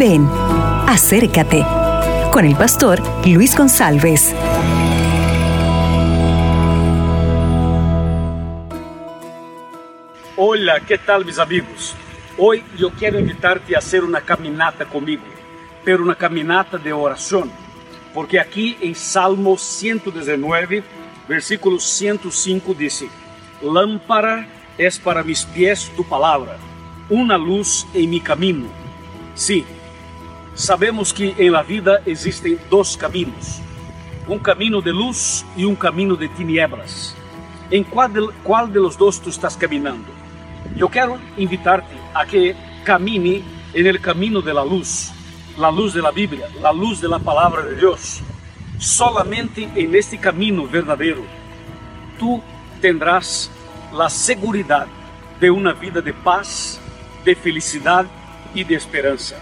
Ven, acércate con el pastor Luis González. Hola, ¿qué tal mis amigos? Hoy yo quiero invitarte a hacer una caminata conmigo, pero una caminata de oración, porque aquí en Salmo 119, versículo 105 dice, Lámpara es para mis pies tu palabra, una luz en mi camino. Sí, sabemos que en la vida existen dos caminos, un camino de luz y un camino de tinieblas. ¿En cuál de, cuál de los dos tú estás caminando? Yo quiero invitarte a que camine en el camino de la luz, la luz de la Biblia, la luz de la palabra de Dios. Solamente en este camino verdadero tú tendrás la seguridad de una vida de paz, de felicidad y de esperanza.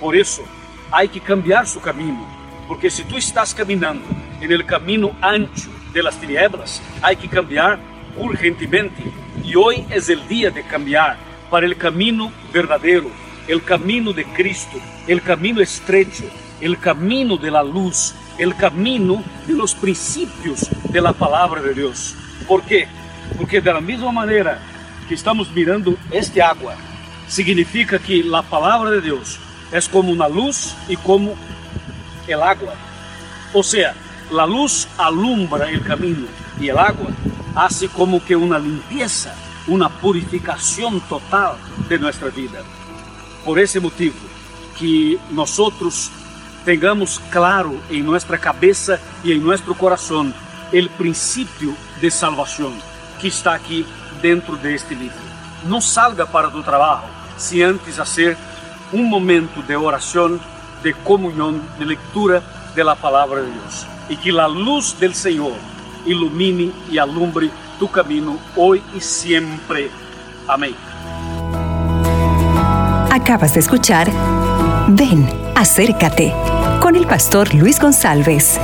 Por eso hay que cambiar su camino, porque si tú estás caminando en el camino ancho de las tinieblas, hay que cambiar urgentemente. Y hoy es el día de cambiar para el camino verdadero, el camino de Cristo, el camino estrecho, el camino de la luz, el camino de los principios de la de Dios. ¿Por qué? Porque de la misma manera que estamos mirando este agua, significa que la palabra de Dios es como una luz y como el agua. O sea, la luz alumbra el camino y el agua hace como que una limpieza, una purificación total de nuestra vida. Por ese motivo, que nosotros tengamos claro en nuestra cabeza y en nuestro corazón el principio de salvación que está aquí dentro de este libro. No salga para tu trabajo si antes hacer un momento de oración, de comunión, de lectura de la palabra de Dios. Y que la luz del Señor ilumine y alumbre tu camino hoy y siempre. Amén. Acabas de escuchar Ven, acércate con el pastor Luis González.